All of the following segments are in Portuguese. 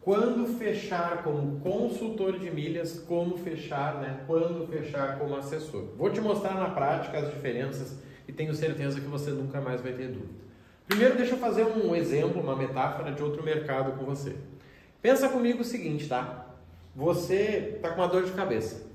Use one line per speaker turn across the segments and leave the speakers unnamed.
quando fechar como consultor de milhas, como fechar, né? Quando fechar como assessor. Vou te mostrar na prática as diferenças e tenho certeza que você nunca mais vai ter dúvida. Primeiro, deixa eu fazer um exemplo, uma metáfora de outro mercado com você. Pensa comigo o seguinte, tá? Você está com uma dor de cabeça.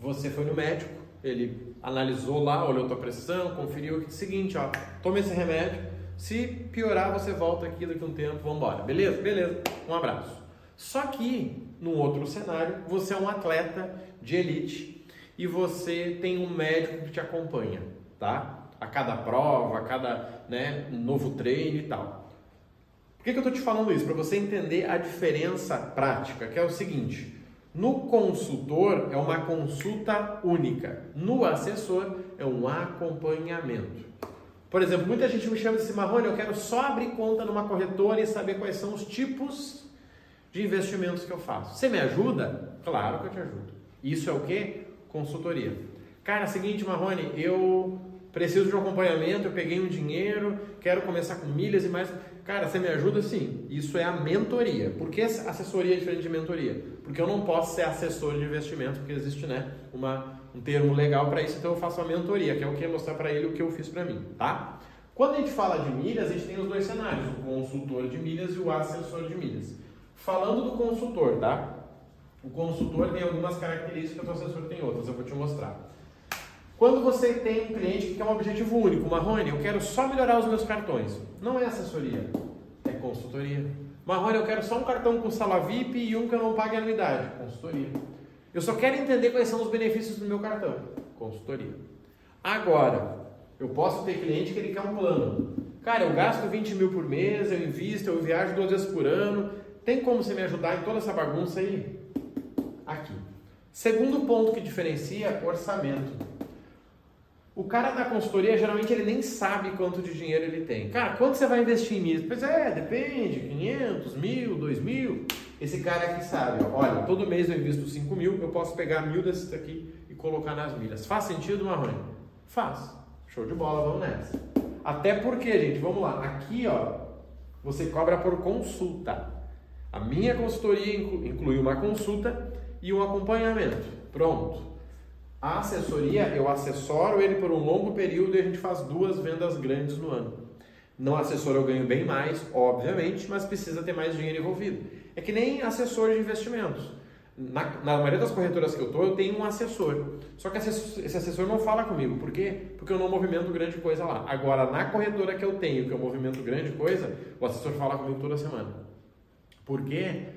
Você foi no médico, ele analisou lá, olhou tua pressão, conferiu o seguinte, ó, tome esse remédio. Se piorar, você volta aqui daqui a um tempo, vamos embora. Beleza? Beleza. Um abraço. Só que, num outro cenário, você é um atleta de elite e você tem um médico que te acompanha, tá? A cada prova, a cada né, novo treino e tal. Por que, que eu estou te falando isso? Para você entender a diferença prática, que é o seguinte: no consultor é uma consulta única, no assessor é um acompanhamento. Por exemplo, muita gente me chama de assim, Marrone, eu quero só abrir conta numa corretora e saber quais são os tipos de investimentos que eu faço. Você me ajuda? Claro que eu te ajudo. Isso é o que? Consultoria. Cara, é seguinte, Marrone, eu preciso de um acompanhamento, eu peguei um dinheiro, quero começar com milhas e mais. Cara, você me ajuda? Sim. Isso é a mentoria. Por que assessoria é diferente de mentoria? Porque eu não posso ser assessor de investimento, porque existe né, uma, um termo legal para isso, então eu faço a mentoria, que é o que? Mostrar para ele o que eu fiz para mim, tá? Quando a gente fala de milhas, a gente tem os dois cenários, o consultor de milhas e o assessor de milhas. Falando do consultor, tá? O consultor tem algumas características, o assessor tem outras, eu vou te mostrar. Quando você tem um cliente que quer um objetivo único, Marrone, eu quero só melhorar os meus cartões. Não é assessoria, é consultoria. Marrone, eu quero só um cartão com sala VIP e um que eu não pague anuidade. Consultoria. Eu só quero entender quais são os benefícios do meu cartão. Consultoria. Agora, eu posso ter cliente que ele quer um plano. Cara, eu gasto 20 mil por mês, eu invisto, eu viajo duas vezes por ano. Tem como você me ajudar em toda essa bagunça aí? Aqui. Segundo ponto que diferencia, orçamento. O cara da consultoria, geralmente, ele nem sabe quanto de dinheiro ele tem. Cara, quanto você vai investir nisso? Pois é, depende, 500, mil, 2 mil. Esse cara aqui sabe, olha, todo mês eu invisto 5 mil, eu posso pegar mil desses aqui e colocar nas milhas. Faz sentido, Marrone? Faz. Show de bola, vamos nessa. Até porque, gente, vamos lá, aqui, ó, você cobra por consulta. A minha consultoria inclui uma consulta e um acompanhamento. Pronto. A assessoria, eu assessoro ele por um longo período e a gente faz duas vendas grandes no ano. Não assessor eu ganho bem mais, obviamente, mas precisa ter mais dinheiro envolvido. É que nem assessor de investimentos. Na, na maioria das corretoras que eu estou, eu tenho um assessor. Só que esse assessor não fala comigo. Por quê? Porque eu não movimento grande coisa lá. Agora, na corretora que eu tenho, que eu movimento grande coisa, o assessor fala comigo toda semana. Por quê?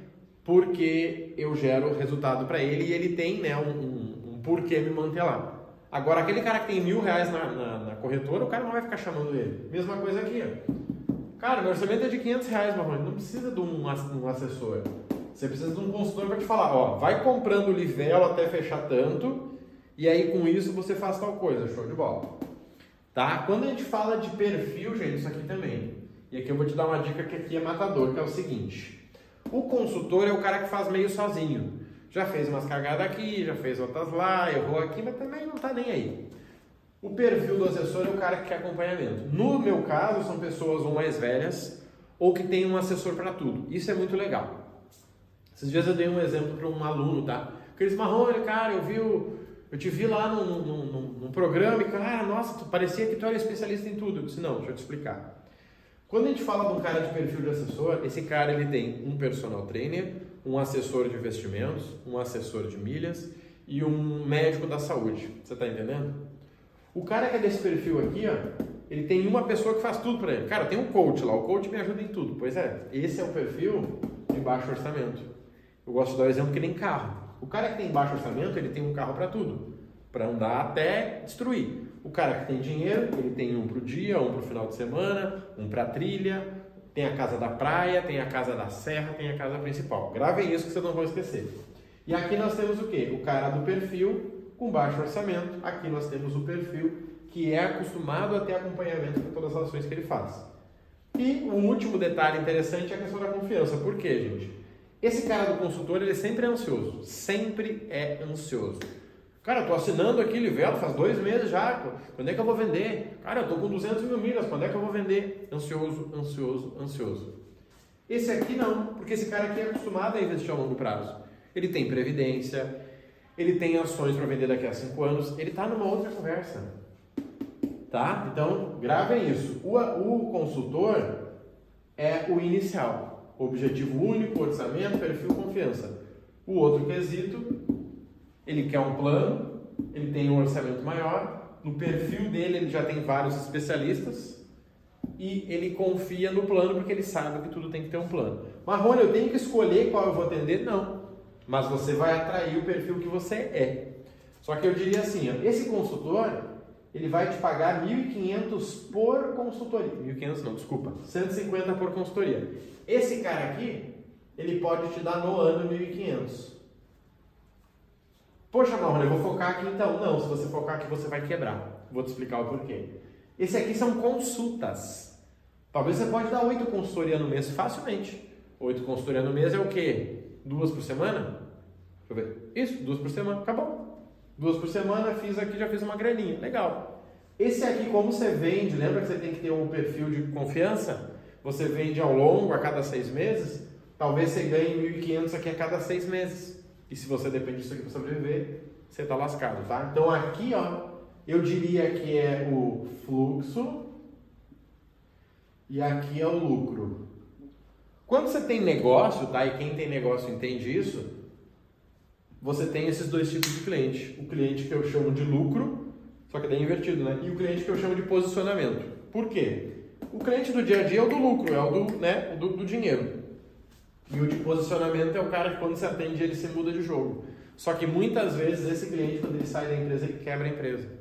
Porque eu gero resultado para ele e ele tem né, um, um por que me manter lá. Agora, aquele cara que tem mil reais na, na, na, corretora, o cara não vai ficar chamando ele. Mesma coisa aqui. Ó. Cara, meu orçamento é de 500 reais, Marrone. Não precisa de um, um assessor. Você precisa de um consultor para te falar, ó, vai comprando o livelo até fechar tanto, e aí com isso você faz tal coisa. Show de bola. Tá? Quando a gente fala de perfil, gente, isso aqui também. E aqui eu vou te dar uma dica que aqui é matador, que é o seguinte. O consultor é o cara que faz meio sozinho. Já fez umas cagadas aqui, já fez outras lá, errou aqui, mas também não está nem aí. O perfil do assessor é o cara que quer acompanhamento. No meu caso, são pessoas ou mais velhas ou que tem um assessor para tudo. Isso é muito legal. Esses dias eu dei um exemplo para um aluno, tá? Aqueles Marrone, cara, eu vi o, eu te vi lá num, num, num, programa e, cara, nossa, parecia que tu era especialista em tudo. Eu disse, não, deixa eu te explicar. Quando a gente fala de um cara de perfil de assessor, esse cara ele tem um personal trainer, um assessor de investimentos, um assessor de milhas e um médico da saúde. Você está entendendo? O cara que é desse perfil aqui, ó, ele tem uma pessoa que faz tudo para ele. Cara, tem um coach lá, o coach me ajuda em tudo. Pois é, esse é o perfil de baixo orçamento. Eu gosto de dar o exemplo que nem carro. O cara que tem baixo orçamento, ele tem um carro para tudo, para andar até destruir. O cara que tem dinheiro, ele tem um para o dia, um para o final de semana, um para trilha, tem a casa da praia, tem a casa da serra, tem a casa principal. Gravem isso que vocês não vão esquecer. E aqui nós temos o que? O cara do perfil com baixo orçamento. Aqui nós temos o perfil que é acostumado a ter acompanhamento para todas as ações que ele faz. E o último detalhe interessante é a questão da confiança. Por quê, gente? Esse cara do consultor, ele sempre é ansioso. Sempre é ansioso. Cara, eu tô assinando aqui Livelo faz dois meses já. Quando é que eu vou vender? Cara, eu tô com 200 mil milhas. Quando é que eu vou vender? Ansioso, ansioso, ansioso. Esse aqui não, porque esse cara aqui é acostumado a investir a longo prazo. Ele tem previdência, ele tem ações para vender daqui a cinco anos, ele está numa outra conversa. Tá? Então, gravem isso. O, o consultor é o inicial. Objetivo único, orçamento, perfil, confiança. O outro quesito, ele quer um plano, ele tem um orçamento maior, no perfil dele ele já tem vários especialistas e ele confia no plano porque ele sabe que tudo tem que ter um plano. Marrone, eu tenho que escolher qual eu vou atender? Não. Mas você vai atrair o perfil que você é. Só que eu diria assim, ó, esse consultor, ele vai te pagar 1.500 por consultoria. 1.500 não, desculpa. 150 por consultoria. Esse cara aqui, ele pode te dar no ano 1.500. Poxa, Marrone, eu vou focar aqui então. Não, se você focar aqui, você vai quebrar. Vou te explicar o porquê. Esse aqui são consultas. Talvez você pode dar oito consultorias no mês facilmente. Oito consultorias no mês é o quê? Duas por semana? Deixa eu ver. Isso, duas por semana, acabou. Duas por semana, fiz aqui, já fiz uma graninha. Legal. Esse aqui, como você vende, lembra que você tem que ter um perfil de confiança? Você vende ao longo, a cada seis meses? Talvez você ganhe 1.500 aqui a cada seis meses. E se você depende disso aqui para sobreviver, você está lascado, tá? Então aqui, ó, eu diria que é o fluxo e aqui é o lucro. Quando você tem negócio, tá? E quem tem negócio entende isso, você tem esses dois tipos de cliente. O cliente que eu chamo de lucro, só que daí é invertido, né? E o cliente que eu chamo de posicionamento. Por quê? O cliente do dia a dia é o do lucro, é o do, né, do, do dinheiro. E o de posicionamento é o cara que quando se atende ele se muda de jogo. Só que muitas vezes esse cliente, quando ele sai da empresa, ele quebra a empresa.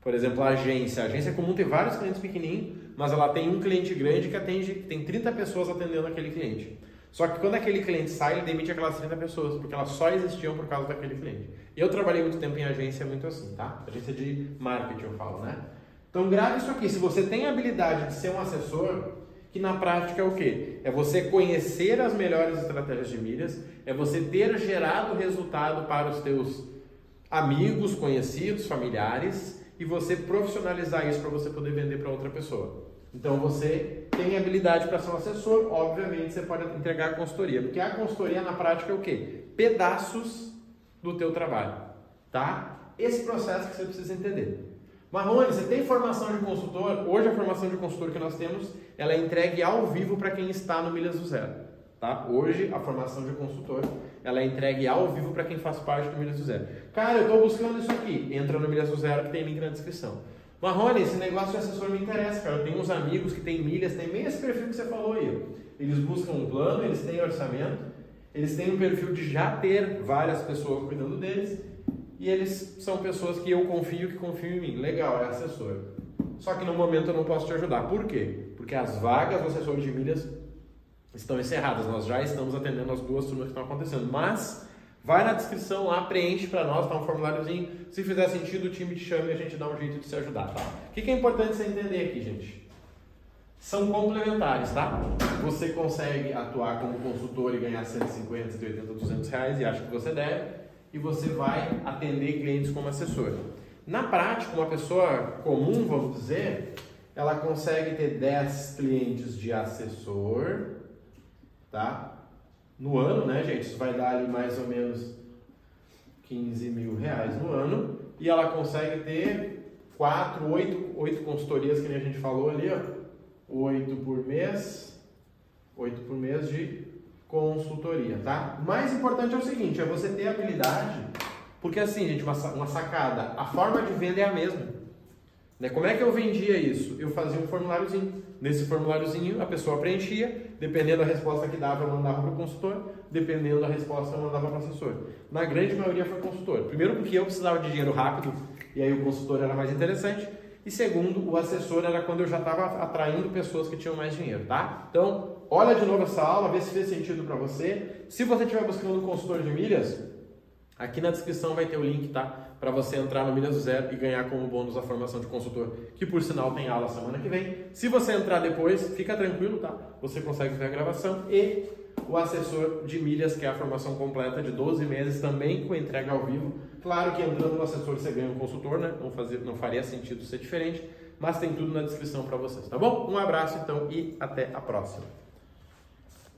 Por exemplo, a agência. A agência é comum ter vários clientes pequenininhos, mas ela tem um cliente grande que atende, tem 30 pessoas atendendo aquele cliente. Só que quando aquele cliente sai, ele demite aquelas 30 pessoas, porque elas só existiam por causa daquele cliente. Eu trabalhei muito tempo em agência muito assim, tá? Agência de marketing eu falo, né? Então grave isso aqui. Se você tem a habilidade de ser um assessor, que na prática é o quê? É você conhecer as melhores estratégias de milhas, é você ter gerado resultado para os teus amigos, conhecidos, familiares e você profissionalizar isso para você poder vender para outra pessoa. Então você tem habilidade para ser um assessor, obviamente você pode entregar a consultoria, porque a consultoria na prática é o quê? Pedaços do teu trabalho, tá? Esse processo que você precisa entender. Marrone, você tem formação de consultor? Hoje a formação de consultor que nós temos, ela é entregue ao vivo para quem está no Milhas do Zero. Tá? Hoje a formação de consultor ela é entregue ao vivo para quem faz parte do Milhas do Zero. Cara, eu estou buscando isso aqui. Entra no Milhas do Zero que tem link na descrição. Marrone, esse negócio de assessor me interessa, cara. Eu tenho uns amigos que têm milhas, tem bem esse perfil que você falou aí. Eles buscam um plano, eles têm orçamento, eles têm um perfil de já ter várias pessoas cuidando deles e eles são pessoas que eu confio, que confiam em mim. Legal, é assessor. Só que no momento eu não posso te ajudar. Por quê? Porque as vagas do assessor de milhas estão encerradas. Nós já estamos atendendo as duas turmas que estão acontecendo. Mas vai na descrição lá, preenche para nós, tá um formuláriozinho. Se fizer sentido, o time te chama e a gente dá um jeito de se ajudar, tá? O que, é importante você entender aqui, gente? São complementares, tá? Você consegue atuar como consultor e ganhar 150, 180, 200 reais e acha que você deve. E você vai atender clientes como assessor. Na prática, uma pessoa comum, vamos dizer, ela consegue ter 10 clientes de assessor, tá? No ano, né, gente? Isso vai dar ali mais ou menos 15 mil reais no ano. E ela consegue ter 4, 8, 8 consultorias, que a gente falou ali, ó. 8 por mês. 8 por mês de consultoria, tá? O mais importante é o seguinte, é você ter habilidade, porque assim, gente, uma, uma sacada, a forma de venda é a mesma. Né? Como é que eu vendia isso? Eu fazia um formuláriozinho. Nesse formuláriozinho, a pessoa preenchia, dependendo da resposta que dava, eu mandava para o consultor, dependendo da resposta, eu mandava para o assessor. Na grande maioria foi consultor. Primeiro, porque eu precisava de dinheiro rápido, e aí o consultor era mais interessante. E segundo, o assessor era quando eu já estava atraindo pessoas que tinham mais dinheiro, tá? Então, olha de novo essa aula, vê se fez sentido para você. Se você estiver buscando um consultor de milhas, Aqui na descrição vai ter o link, tá? Para você entrar no Milhas do Zero e ganhar como bônus a formação de consultor, que por sinal tem aula semana que vem. Se você entrar depois, fica tranquilo, tá? Você consegue ver a gravação e o assessor de milhas, que é a formação completa de 12 meses, também com entrega ao vivo. Claro que entrando no assessor você ganha um consultor, né? Não, fazer, não faria sentido ser diferente, mas tem tudo na descrição para vocês, tá bom? Um abraço então e até a próxima.